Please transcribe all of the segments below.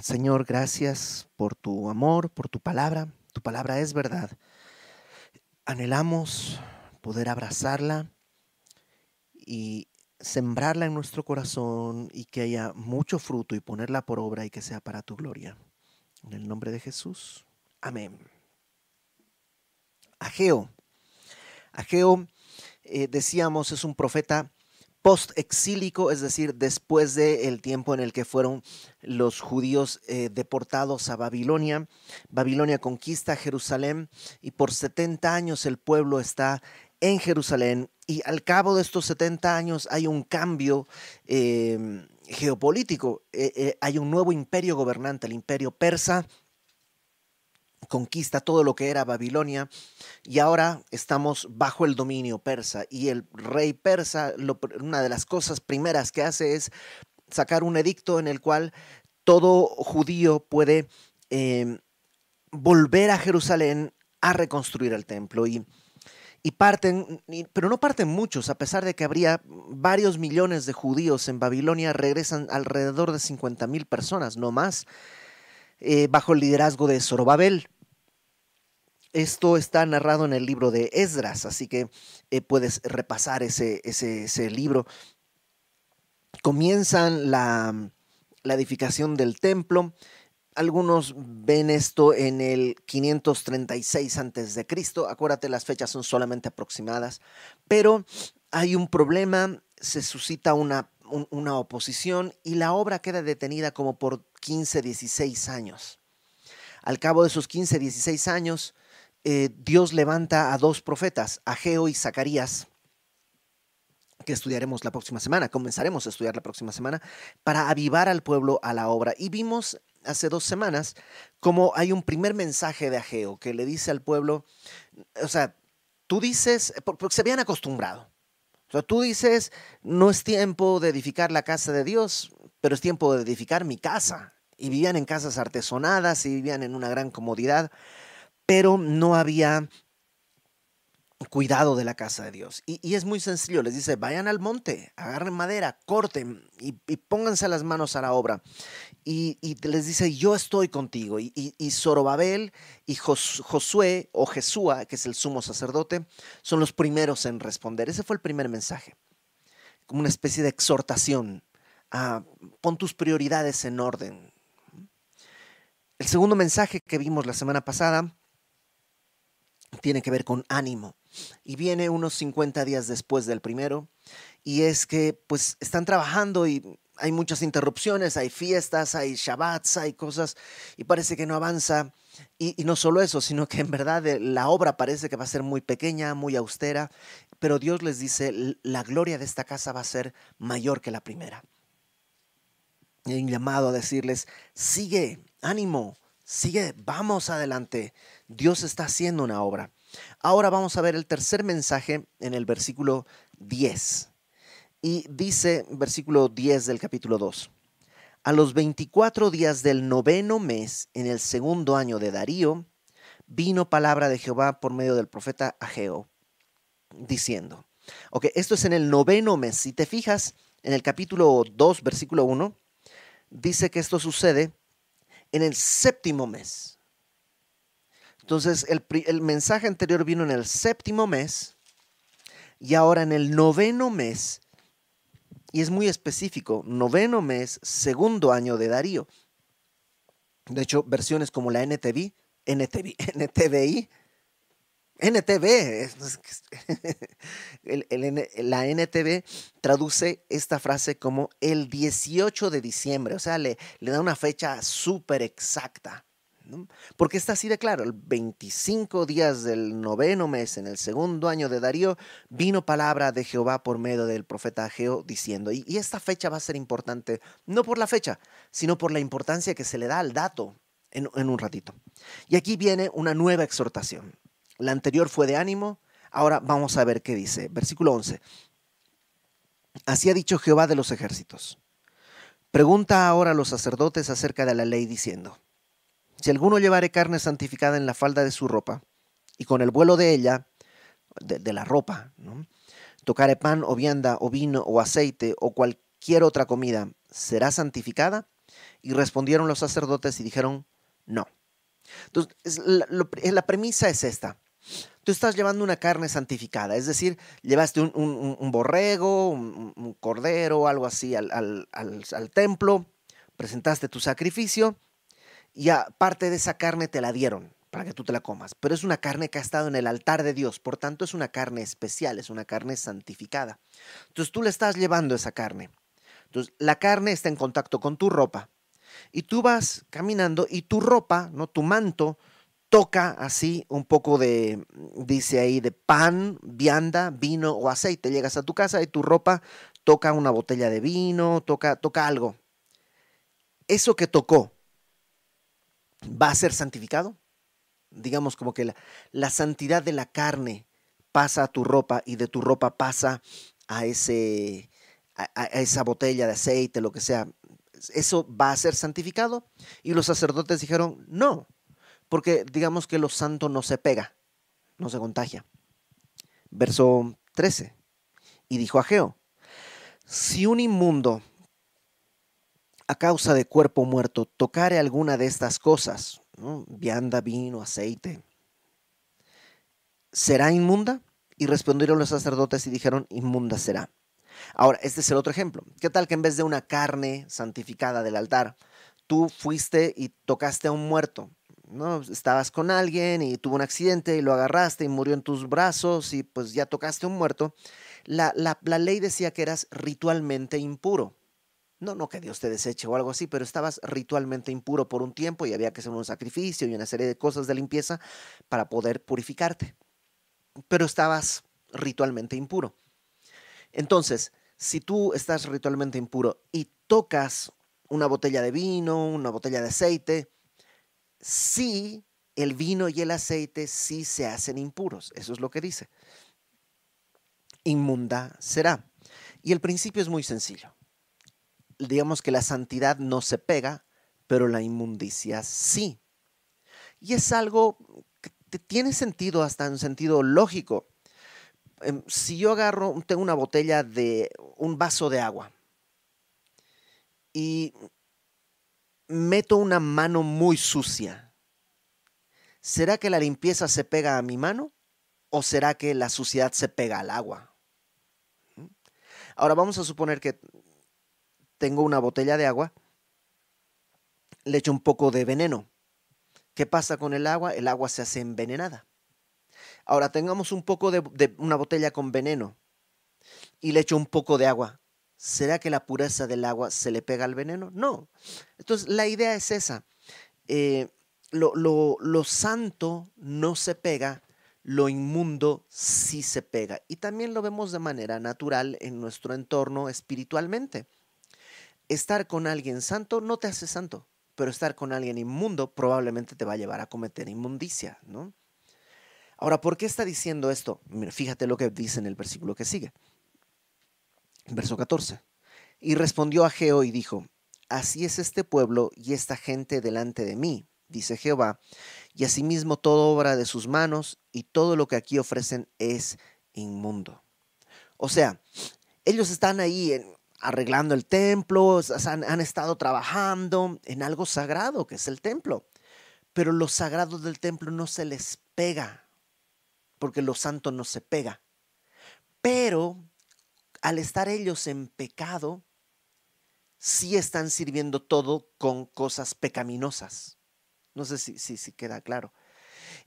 Señor, gracias por tu amor, por tu palabra. Tu palabra es verdad. Anhelamos poder abrazarla y sembrarla en nuestro corazón y que haya mucho fruto y ponerla por obra y que sea para tu gloria. En el nombre de Jesús. Amén. Ageo. Ageo, eh, decíamos, es un profeta post-exílico, es decir, después del tiempo en el que fueron los judíos eh, deportados a Babilonia. Babilonia conquista Jerusalén y por 70 años el pueblo está en Jerusalén y al cabo de estos 70 años hay un cambio em, geopolítico, eh, eh, hay un nuevo imperio gobernante, el imperio persa conquista todo lo que era Babilonia y ahora estamos bajo el dominio persa y el rey persa, una de las cosas primeras que hace es sacar un edicto en el cual todo judío puede em, volver a Jerusalén a reconstruir el templo y y parten, pero no parten muchos, a pesar de que habría varios millones de judíos en Babilonia, regresan alrededor de 50 mil personas, no más, eh, bajo el liderazgo de Zorobabel. Esto está narrado en el libro de Esdras, así que eh, puedes repasar ese, ese, libro. Comienzan la, la edificación del templo algunos ven esto en el 536 a.C. Acuérdate, las fechas son solamente aproximadas. Pero hay un problema, se suscita una, una oposición y la obra queda detenida como por 15, 16 años. Al cabo de esos 15, 16 años, eh, Dios levanta a dos profetas, Ageo y Zacarías, que estudiaremos la próxima semana, comenzaremos a estudiar la próxima semana, para avivar al pueblo a la obra. Y vimos hace dos semanas como hay un primer mensaje de Ageo que le dice al pueblo, o sea, tú dices, porque se habían acostumbrado, o sea, tú dices, no es tiempo de edificar la casa de Dios, pero es tiempo de edificar mi casa. Y vivían en casas artesonadas y vivían en una gran comodidad, pero no había cuidado de la casa de Dios. Y, es muy sencillo, les dice, vayan al monte, agarren madera, corten y, pónganse las manos a la obra. Y, les dice, yo estoy contigo. Y, Zorobabel y Josué o Jesúa, que es el sumo sacerdote, son los primeros en responder. Ese fue el primer mensaje, como una especie de exhortación. a pon tus prioridades en orden. El segundo mensaje que vimos la semana pasada tiene que ver con ánimo y viene unos 50 días después del primero y es que pues están trabajando y hay muchas interrupciones, hay fiestas, hay shabbats, hay cosas y parece que no avanza. Y, no solo eso, sino que en verdad eh, la obra parece que va a ser muy pequeña, muy austera, pero Dios les dice, la gloria de esta casa va a ser mayor que la primera. Y un llamado a decirles, sigue, ánimo, sigue, vamos adelante. Dios está haciendo una obra. Ahora vamos a ver el tercer mensaje en el versículo 10. Y dice, versículo 10 del capítulo 2, a los 24 días del noveno mes, en el segundo año de Darío, vino palabra de Jehová por medio del profeta Ageo, diciendo, ok, esto es en el noveno mes. Si te fijas en el capítulo 2, versículo 1, dice que esto sucede en el séptimo mes. Entonces, el, mensaje anterior vino en el séptimo mes y ahora en el noveno mes, y es muy específico, noveno mes, segundo año de Darío. De hecho, versiones como la NTV, NTV, NTVI, NTV, la NTV traduce esta frase como el 18 de diciembre, o sea, le, le da una fecha súper exacta. Porque está así de claro, el 25 días del noveno mes, en el segundo año de Darío, vino palabra de Jehová por medio del profeta Ageo diciendo, y, esta fecha va a ser importante, no por la fecha, sino por la importancia que se le da al dato en, en un ratito. Y aquí viene una nueva exhortación. La anterior fue de ánimo, ahora vamos a ver qué dice. Versículo 11. Así ha dicho Jehová de los ejércitos. Pregunta ahora a los sacerdotes acerca de la ley diciendo, si alguno llevare carne santificada en la falda de su ropa, y con el vuelo de ella, de, la ropa, tocare pan o vianda o vino o aceite o cualquier otra comida, será santificada, Y respondieron los sacerdotes y dijeron, no. Entonces, la, premisa es esta. Tú estás llevando una carne santificada, es decir, llevaste un, borrego, un, cordero, algo así al templo, presentaste tu sacrificio y aparte de esa carne te la dieron para que tú te la comas. Pero es una carne que ha estado en el altar de Dios, por tanto es una carne especial, es una carne santificada. Entonces tú le estás llevando esa carne. Entonces la carne está en contacto con tu ropa y tú vas caminando y tu ropa, no tu manto, toca así un poco de, dice ahí, de pan, vianda, vino o aceite. Llegas a tu casa y tu ropa toca una botella de vino, toca, toca algo. Eso que tocó, ¿va a ser santificado? digamos como que la, santidad de la carne pasa a tu ropa y de tu ropa pasa a, ese, a, esa botella de aceite, lo que sea. ¿Eso va a ser santificado? Y los sacerdotes dijeron, no, porque digamos que lo santo no se pega, no se contagia. Verso 13. Y dijo a Geo, si un inmundo a causa de cuerpo muerto tocare alguna de estas cosas, vianda, vino, aceite. ¿Será inmunda? Y respondieron los sacerdotes y dijeron, inmunda será. Ahora, este es el otro ejemplo. ¿Qué tal que en vez de una carne santificada del altar, tú fuiste y tocaste a un muerto? ¿no? Estabas con alguien y tuvo un accidente y lo agarraste y murió en tus brazos y pues ya tocaste a un muerto. La, la, la ley decía que eras ritualmente impuro. No, que Dios te deseche o algo así, pero estabas ritualmente impuro por un tiempo y había que hacer un sacrificio y una serie de cosas de limpieza para poder purificarte. Pero estabas ritualmente impuro. Entonces, si tú estás ritualmente impuro y tocas una botella de vino, una botella de aceite, sí, el vino y el aceite sí se hacen impuros. Eso es lo que dice. Inmunda será. Y el principio es muy sencillo digamos que la santidad no se pega, pero la inmundicia sí. Y es algo que tiene sentido hasta en sentido lógico. Em, si yo agarro, tengo una botella de un vaso de agua y meto una mano muy sucia, ¿será que la limpieza se pega a mi mano o será que la suciedad se pega al agua? ¿Mm? Ahora vamos a suponer que tengo una botella de agua, le echo un poco de veneno. ¿Qué pasa con el agua? El agua se hace envenenada. Ahora tengamos un poco de, una botella con veneno y le echo un poco de agua. ¿Será que la pureza del agua se le pega al veneno? No. Entonces la idea es esa. Eh, lo, lo santo no se pega, lo inmundo sí se pega. Y también lo vemos de manera natural en nuestro entorno espiritualmente estar con alguien santo no te hace santo, pero estar con alguien inmundo probablemente te va a llevar a cometer inmundicia, ¿no? Ahora, ¿por qué está diciendo esto? Fíjate lo que dice en el versículo que sigue. Verso 14. Y respondió a Geo y dijo, Así es este pueblo y esta gente delante de mí, dice Jehová, y asimismo toda obra de sus manos y todo lo que aquí ofrecen es inmundo. O sea, ellos están ahí en, arreglando el templo, han, estado trabajando en algo sagrado que es el templo. Pero lo sagrado del templo no se les pega, porque lo santo no se pega. Pero al estar ellos en pecado, sí están sirviendo todo con cosas pecaminosas. No sé si, si, si queda claro.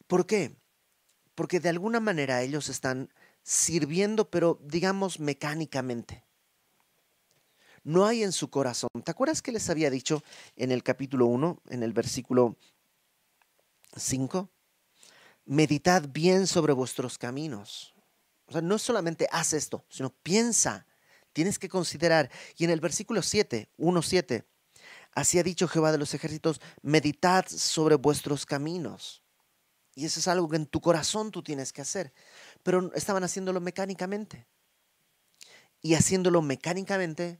¿Por qué? Porque de alguna manera ellos están sirviendo, pero digamos mecánicamente no hay en su corazón. ¿Te acuerdas que les había dicho en el capítulo 1, en el versículo 5? Meditad bien sobre vuestros caminos. O sea, no solamente haz esto, sino piensa. Tienes que considerar. Y en el versículo 7, 1, 7, así ha dicho Jehová de los ejércitos, meditad sobre vuestros caminos. Y eso es algo que en tu corazón tú tienes que hacer. Pero estaban haciéndolo mecánicamente. Y haciéndolo mecánicamente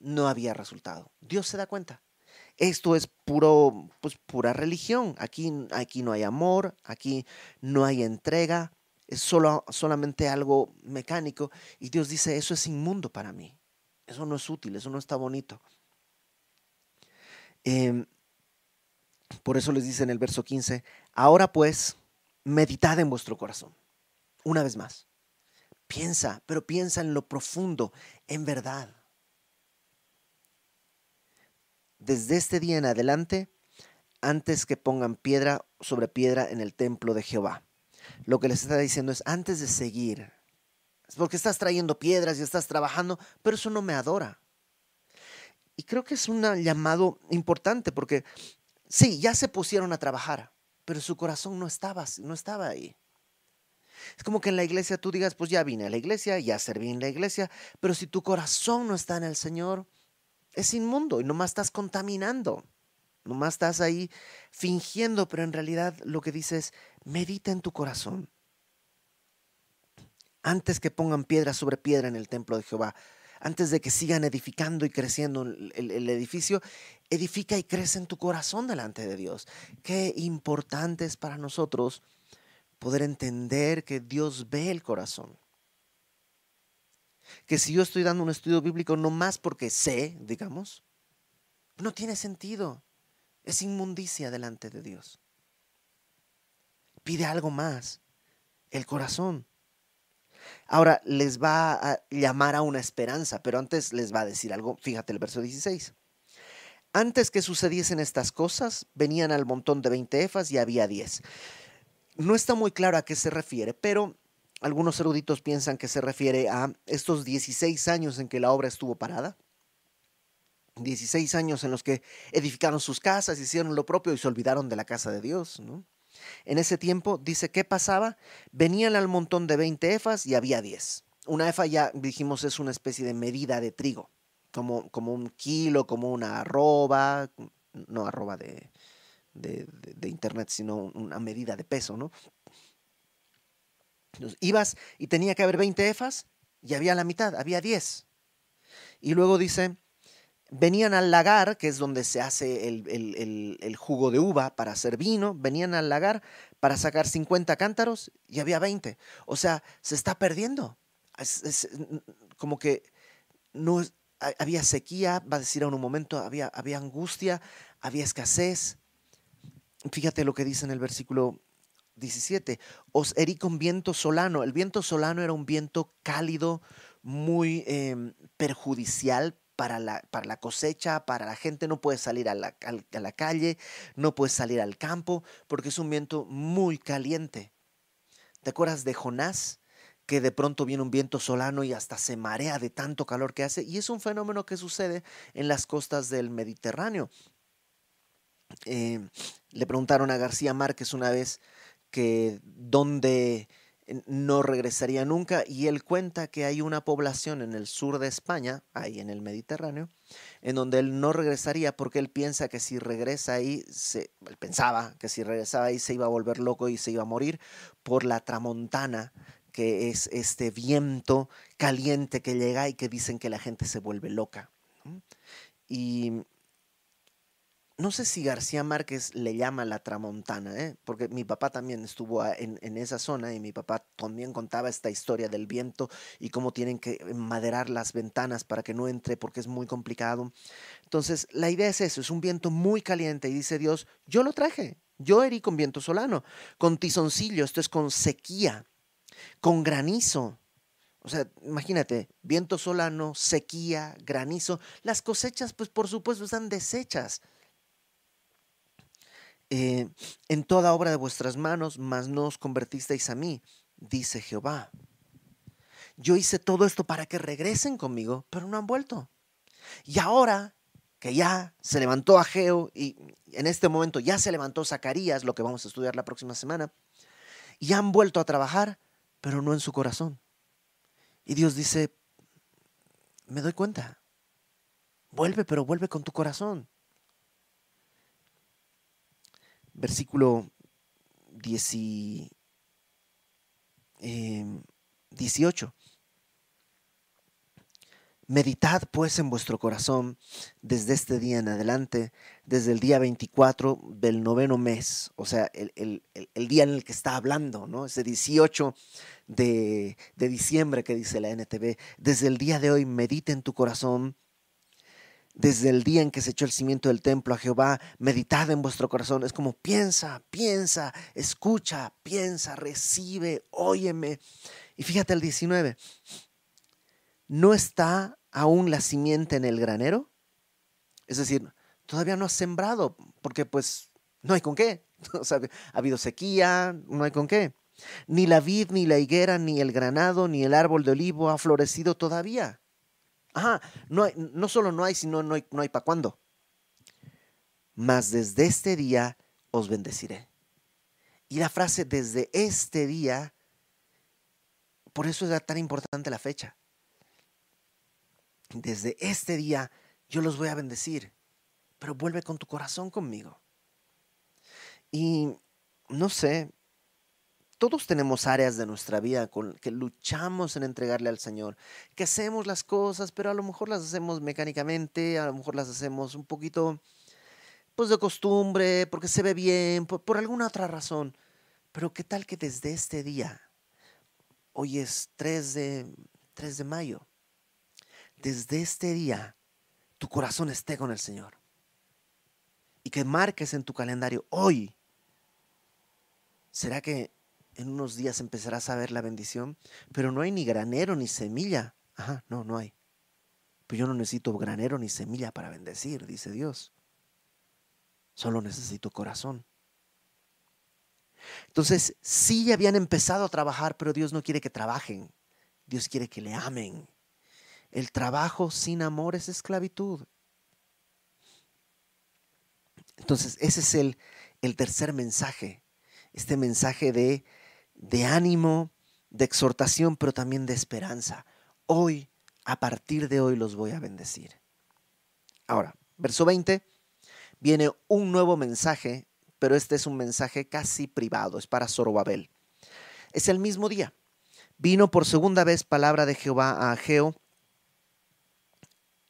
no había resultado. Dios se da cuenta. Esto es puro, pues pura religión. Aquí, aquí no hay amor, aquí no hay entrega, es solo, solamente algo mecánico. Y Dios dice, eso es inmundo para mí. Eso no es útil, eso no está bonito. Em, por eso les dice en el verso 15, ahora pues, meditad en vuestro corazón. Una vez más, piensa, pero piensa en lo profundo, en verdad. Desde este día en adelante, antes que pongan piedra sobre piedra en el templo de Jehová. Lo que les está diciendo es, antes de seguir, porque estás trayendo piedras y estás trabajando, pero eso no me adora. Y creo que es un llamado importante porque sí, ya se pusieron a trabajar, pero su corazón no estaba, no estaba ahí. Es como que en la iglesia tú digas, pues ya vine a la iglesia, ya serví en la iglesia, pero si tu corazón no está en el Señor, es inmundo y nomás estás contaminando. Nomás estás ahí fingiendo, pero en realidad lo que dices, medita en tu corazón. Antes que pongan piedra sobre piedra en el templo de Jehová, antes de que sigan edificando y creciendo el, edificio, edifica y crece en tu corazón delante de Dios. Qué importante es para nosotros poder entender que Dios ve el corazón. Que si yo estoy dando un estudio bíblico no más porque sé, digamos, no tiene sentido. Es inmundicia delante de Dios. Pide algo más, el corazón. Ahora les va a llamar a una esperanza, pero antes les va a decir algo. Fíjate el verso 16. Antes que sucediesen estas cosas, venían al montón de 20 efas y había 10. No está muy claro a qué se refiere, pero algunos eruditos piensan que se refiere a estos 16 años en que la obra estuvo parada. 16 años en los que edificaron sus casas, hicieron lo propio y se olvidaron de la casa de Dios. ¿no? En ese tiempo, dice, ¿qué pasaba? Venían al montón de 20 efas y había 10. Una efa ya dijimos es una especie de medida de trigo, como, como un kilo, como una arroba, no arroba de, de, de, internet, sino una medida de peso, ¿no? Ibas y tenía que haber 20 efas y había la mitad, había 10. Y luego dice, venían al lagar, que es donde se hace el, jugo de uva para hacer vino, venían al lagar para sacar 50 cántaros y había 20. O sea, se está perdiendo. Como que no había sequía, va a decir en un momento, había, había angustia, había escasez. Fíjate lo que dice en el versículo 17. Os herí con viento solano. El viento solano era un viento cálido, muy em, perjudicial para la, para la, cosecha, para la gente, no puede salir a la, a la calle, no puede salir al campo, porque es un viento muy caliente. ¿Te acuerdas de Jonás? que de pronto viene un viento solano y hasta se marea de tanto calor que hace, y es un fenómeno que sucede en las costas del Mediterráneo. Eh, le preguntaron a García Márquez una vez que dónde no regresaría nunca y él cuenta que hay una población en el sur de España, ahí en el Mediterráneo, en donde él no regresaría porque él piensa que si regresa ahí, se, él pensaba que si regresaba ahí se iba a volver loco y se iba a morir por la tramontana, que es este viento caliente que llega y que dicen que la gente se vuelve loca. Y no sé si García Márquez le llama la tramontana, ¿eh? porque mi papá también estuvo en, esa zona y mi papá también contaba esta historia del viento y cómo tienen que maderar las ventanas para que no entre porque es muy complicado. Entonces, la idea es eso, es un viento muy caliente y dice Dios, yo lo traje, yo herí con viento solano, con tizoncillo, esto es con sequía, con granizo. O sea, imagínate, viento solano, sequía, granizo. Las cosechas, pues por supuesto, están deshechas. Eh, en toda obra de vuestras manos, mas no os convertisteis a mí, dice Jehová. Yo hice todo esto para que regresen conmigo, pero no han vuelto. Y ahora que ya se levantó Ageo y en este momento ya se levantó Zacarías, lo que vamos a estudiar la próxima semana, y han vuelto a trabajar, pero no en su corazón. Y Dios dice, me doy cuenta, vuelve, pero vuelve con tu corazón versículo 18. Em, Meditad pues en vuestro corazón desde este día en adelante, desde el día 24 del noveno mes, o sea, el, día en el que está hablando, ¿no? Ese 18 de, de diciembre que dice la NTV. Desde el día de hoy medita en tu corazón desde el día en que se echó el cimiento del templo a Jehová, meditad en vuestro corazón. Es como piensa, piensa, escucha, piensa, recibe, óyeme. Y fíjate el 19. ¿No está aún la simiente en el granero? Es decir, todavía no has sembrado, porque pues no hay con qué. O ha habido sequía, no hay con qué. Ni la vid, ni la higuera, ni el granado, ni el árbol de olivo ha florecido todavía. Ajá, no, no solo no hay, sino no hay, no hay para cuándo. Mas desde este día os bendeciré. Y la frase desde este día, por eso es tan importante la fecha. Desde este día yo los voy a bendecir, pero vuelve con tu corazón conmigo. Y no sé, todos tenemos áreas de nuestra vida con que luchamos en entregarle al Señor, que hacemos las cosas, pero a lo mejor las hacemos mecánicamente, a lo mejor las hacemos un poquito, pues de costumbre, porque se ve bien, por, alguna otra razón. Pero qué tal que desde este día, hoy es 3 de, 3 de mayo, desde este día tu corazón esté con el Señor. Y que marques en tu calendario hoy. ¿Será que en unos días empezarás a ver la bendición, pero no hay ni granero ni semilla. Ajá, no, no hay. Pues yo no necesito granero ni semilla para bendecir, dice Dios. Solo necesito corazón. Entonces, sí habían empezado a trabajar, pero Dios no quiere que trabajen. Dios quiere que le amen. El trabajo sin amor es esclavitud. Entonces, ese es el, el tercer mensaje. Este mensaje de de ánimo, de exhortación, pero también de esperanza. Hoy, a partir de hoy, los voy a bendecir. Ahora, verso 20, viene un nuevo mensaje, pero este es un mensaje casi privado, es para Zorobabel. Es el mismo día. Vino por segunda vez palabra de Jehová a Ageo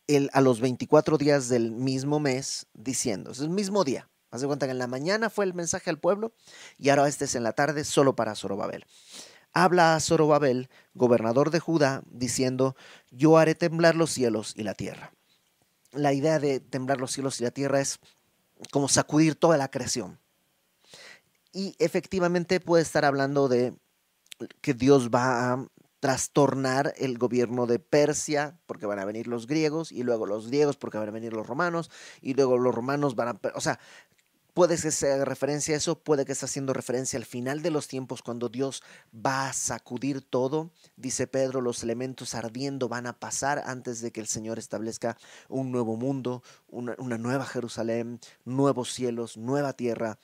el, a los 24 días del mismo mes, diciendo, es el mismo día, Haz de cuenta que en la mañana fue el mensaje al pueblo y ahora este es en la tarde solo para Zorobabel. Habla a Zorobabel, gobernador de Judá, diciendo, yo haré temblar los cielos y la tierra. La idea de temblar los cielos y la tierra es como sacudir toda la creación. Y efectivamente puede estar hablando de que Dios va a trastornar el gobierno de Persia, porque van a venir los griegos, y luego los griegos, porque van a venir los romanos, y luego los romanos van a... O sea, Puede que sea referencia a eso, puede que esté haciendo referencia al final de los tiempos cuando Dios va a sacudir todo. Dice Pedro, los elementos ardiendo van a pasar antes de que el Señor establezca un nuevo mundo, una, una nueva Jerusalén, nuevos cielos, nueva tierra.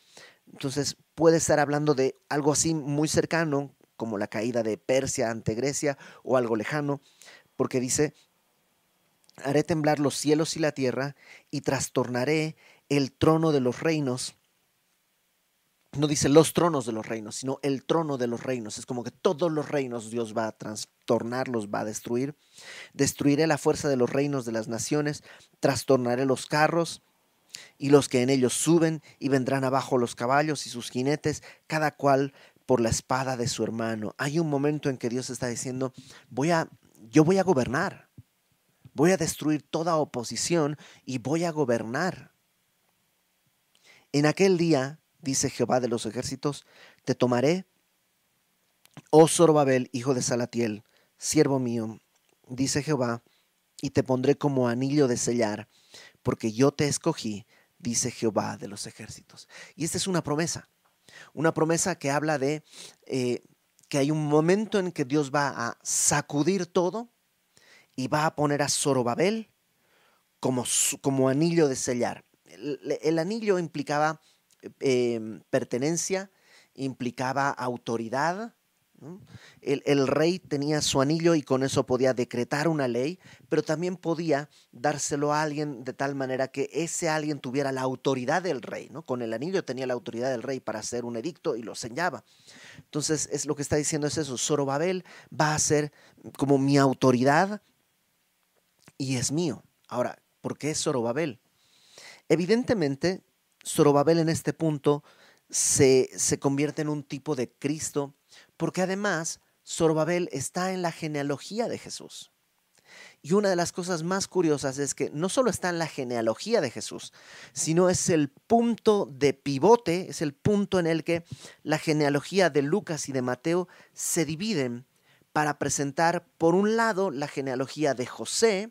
Entonces puede estar hablando de algo así muy cercano, como la caída de Persia ante Grecia o algo lejano, porque dice, haré temblar los cielos y la tierra y trastornaré el trono de los reinos. No dice los tronos de los reinos, sino el trono de los reinos. Es como que todos los reinos Dios va a trastornar, los va a destruir. Destruiré la fuerza de los reinos de las naciones, trastornaré los carros y los que en ellos suben, y vendrán abajo los caballos y sus jinetes, cada cual por la espada de su hermano. Hay un momento en que Dios está diciendo, voy a, yo voy a gobernar, voy a destruir toda oposición y voy a gobernar. En aquel día, dice Jehová de los ejércitos, te tomaré, oh Zorobabel, hijo de Salatiel, siervo mío, dice Jehová, y te pondré como anillo de sellar, porque yo te escogí, dice Jehová de los ejércitos. Y esta es una promesa, una promesa que habla de eh, que hay un momento en que Dios va a sacudir todo y va a poner a Zorobabel como, como anillo de sellar el, anillo implicaba em, pertenencia, implicaba autoridad. El, rey tenía su anillo y con eso podía decretar una ley, pero también podía dárselo a alguien de tal manera que ese alguien tuviera la autoridad del rey. Con el anillo tenía la autoridad del rey para hacer un edicto y lo sellaba. Entonces, es lo que está diciendo es eso, Zorobabel va a ser como mi autoridad y es mío. Ahora, ¿por qué es Zorobabel? Evidentemente, Zorobabel en este punto se, se convierte en un tipo de Cristo, porque además Zorobabel está en la genealogía de Jesús. Y una de las cosas más curiosas es que no solo está en la genealogía de Jesús, sino es el punto de pivote, es el punto en el que la genealogía de Lucas y de Mateo se dividen para presentar, por un lado, la genealogía de José,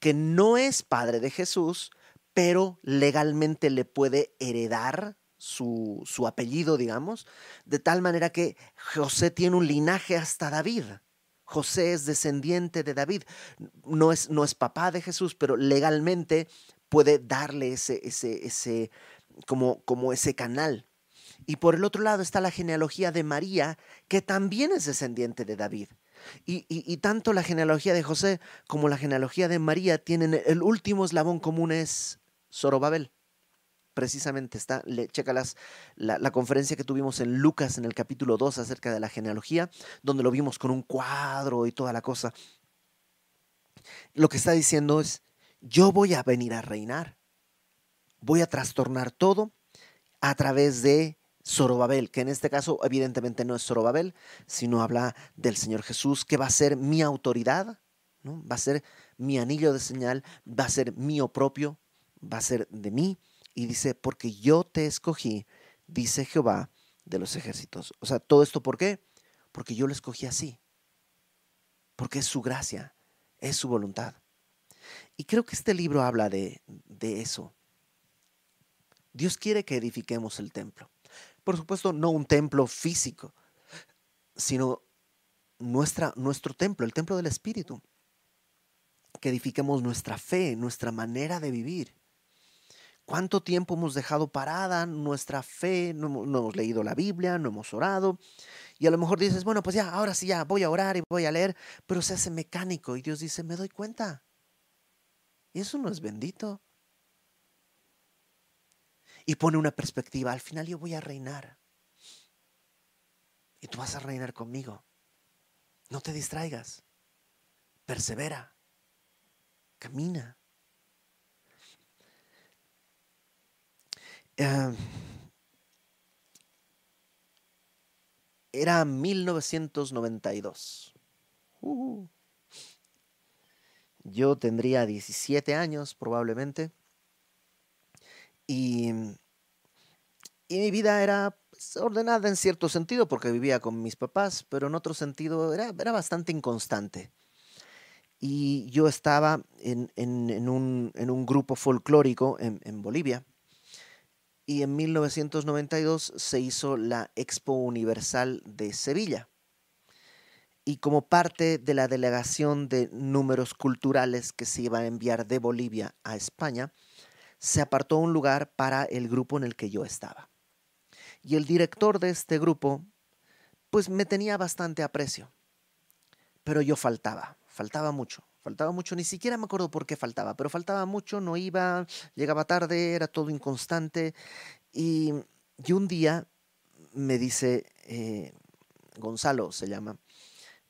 que no es padre de Jesús, pero legalmente le puede heredar su, su, apellido, digamos, de tal manera que José tiene un linaje hasta David. José es descendiente de David. No es, no es papá de Jesús, pero legalmente puede darle ese, ese, ese, como, como ese canal. Y por el otro lado está la genealogía de María, que también es descendiente de David. Y, y, tanto la genealogía de José como la genealogía de María tienen el último eslabón común es Zorobabel precisamente está, le, checa las, la, conferencia que tuvimos en Lucas en el capítulo 2 acerca de la genealogía, donde lo vimos con un cuadro y toda la cosa. Lo que está diciendo es, yo voy a venir a reinar, voy a trastornar todo a través de Zorobabel, que en este caso evidentemente no es Zorobabel, sino habla del Señor Jesús, que va a ser mi autoridad, ¿no? va a ser mi anillo de señal, va a ser mío propio, va a ser de mí, y dice, porque yo te escogí, dice Jehová de los ejércitos. O sea, todo esto ¿por qué? Porque yo lo escogí así. Porque es su gracia, es su voluntad. Y creo que este libro habla de, de eso. Dios quiere que edifiquemos el templo. Por supuesto, no un templo físico, sino nuestra, nuestro templo, el templo del Espíritu. Que edifiquemos nuestra fe, nuestra manera de vivir. ¿Cuánto tiempo hemos dejado parada nuestra fe? No, hemos leído la Biblia, no hemos orado. Y a lo mejor dices, bueno, pues ya, ahora sí, ya voy a orar y voy a leer, pero se hace mecánico y Dios dice, me doy cuenta. Y eso no es bendito. Y pone una perspectiva, al final yo voy a reinar. Y tú vas a reinar conmigo. No te distraigas. Persevera. Camina. Eh, era 1992. Uh. yo tendría 17 años probablemente. Y, y mi vida era pues, ordenada en cierto sentido porque vivía con mis papás, pero en otro sentido era, era bastante inconstante. Y yo estaba en, en, un, en un, grupo folclórico en, en Bolivia y en 1992 se hizo la Expo Universal de Sevilla. Y como parte de la delegación de números culturales que se iba a enviar de Bolivia a España, se apartó un lugar para el grupo en el que yo estaba. Y el director de este grupo, pues me tenía bastante aprecio. Pero yo faltaba, faltaba mucho. Faltaba mucho, ni siquiera me acuerdo por qué faltaba, pero faltaba mucho, no iba, llegaba tarde, era todo inconstante. Y, un día me dice, eh, Gonzalo se llama,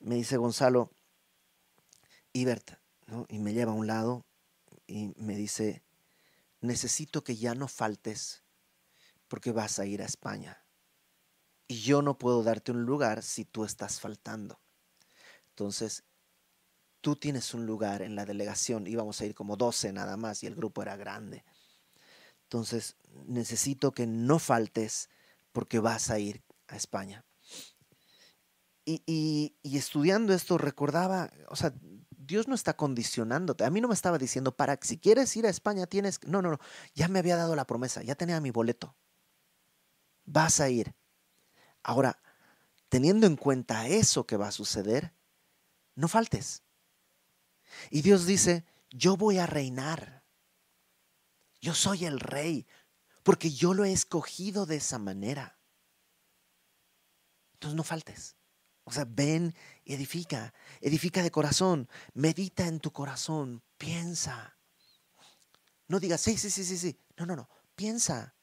me dice Gonzalo, Ibert, ¿no? y me lleva a un lado y me dice, necesito que ya no faltes porque vas a ir a España. Y yo no puedo darte un lugar si tú estás faltando. Entonces, tú tienes un lugar en la delegación, íbamos a ir como 12 nada más y el grupo era grande. Entonces, necesito que no faltes porque vas a ir a España. Y, estudiando esto recordaba, o sea, Dios no está condicionándote. A mí no me estaba diciendo, para, si quieres ir a España tienes... No, no, no, ya me había dado la promesa, ya tenía mi boleto. Vas a ir. Ahora, teniendo en cuenta eso que va a suceder, no faltes. Y Dios dice, yo voy a reinar. Yo soy el rey, porque yo lo he escogido de esa manera. Entonces no faltes. O sea, ven y edifica, edifica de corazón, medita en tu corazón, piensa. No digas, sí, sí, sí, sí, sí. No, no, no, piensa.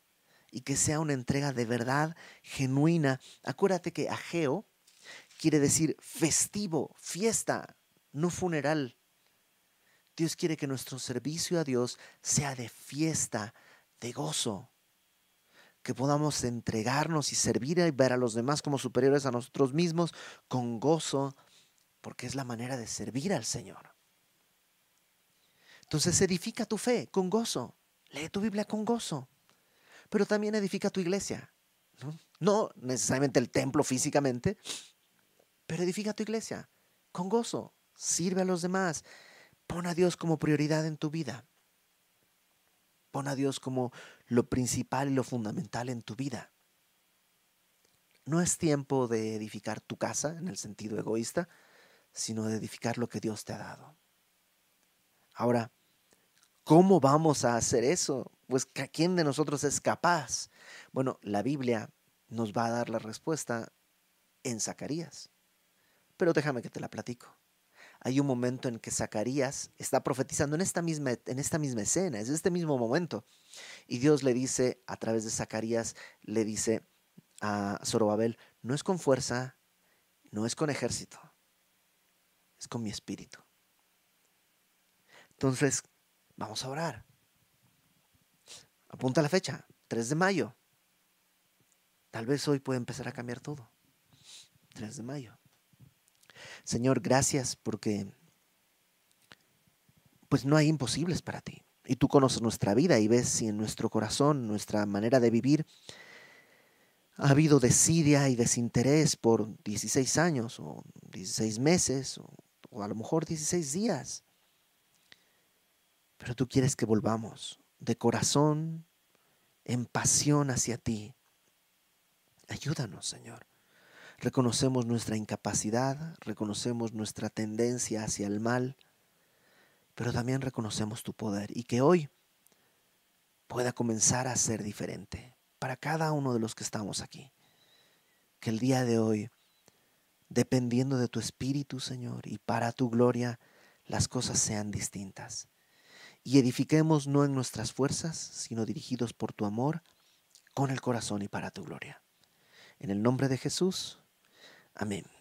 Y que sea una entrega de verdad genuina. Acuérdate que ageo quiere decir festivo, fiesta, no funeral. Dios quiere que nuestro servicio a Dios sea de fiesta, de gozo. Que podamos entregarnos y servir y ver a los demás como superiores a nosotros mismos con gozo, porque es la manera de servir al Señor. Entonces edifica tu fe con gozo. Lee tu Biblia con gozo. Pero también edifica tu iglesia. ¿no? no necesariamente el templo físicamente, pero edifica tu iglesia con gozo. Sirve a los demás. Pon a Dios como prioridad en tu vida. Pon a Dios como lo principal y lo fundamental en tu vida. No es tiempo de edificar tu casa en el sentido egoísta, sino de edificar lo que Dios te ha dado. Ahora, ¿cómo vamos a hacer eso? Pues ¿quién de nosotros es capaz? Bueno, la Biblia nos va a dar la respuesta en Zacarías. Pero déjame que te la platico. Hay un momento en que Zacarías está profetizando en esta misma, en esta misma escena, es este mismo momento. Y Dios le dice, a través de Zacarías, le dice, a Zorobabel, no es con fuerza, no es con ejército, es con mi espíritu. Entonces, vamos a orar. Apunta la fecha, 3 de mayo. Tal vez hoy puede empezar a cambiar todo. 3 de mayo. Señor, gracias porque pues no hay imposibles para ti. Y tú conoces nuestra vida y ves si en nuestro corazón, nuestra manera de vivir, ha habido desidia y desinterés por 16 años o 16 meses o, a lo mejor 16 días. Pero tú quieres que volvamos de corazón, en pasión hacia ti. Ayúdanos, Señor. Reconocemos nuestra incapacidad, reconocemos nuestra tendencia hacia el mal, pero también reconocemos tu poder y que hoy pueda comenzar a ser diferente para cada uno de los que estamos aquí. Que el día de hoy, dependiendo de tu espíritu, Señor, y para tu gloria, las cosas sean distintas. Y edifiquemos no en nuestras fuerzas, sino dirigidos por tu amor, con el corazón y para tu gloria. En el nombre de Jesús. Amén.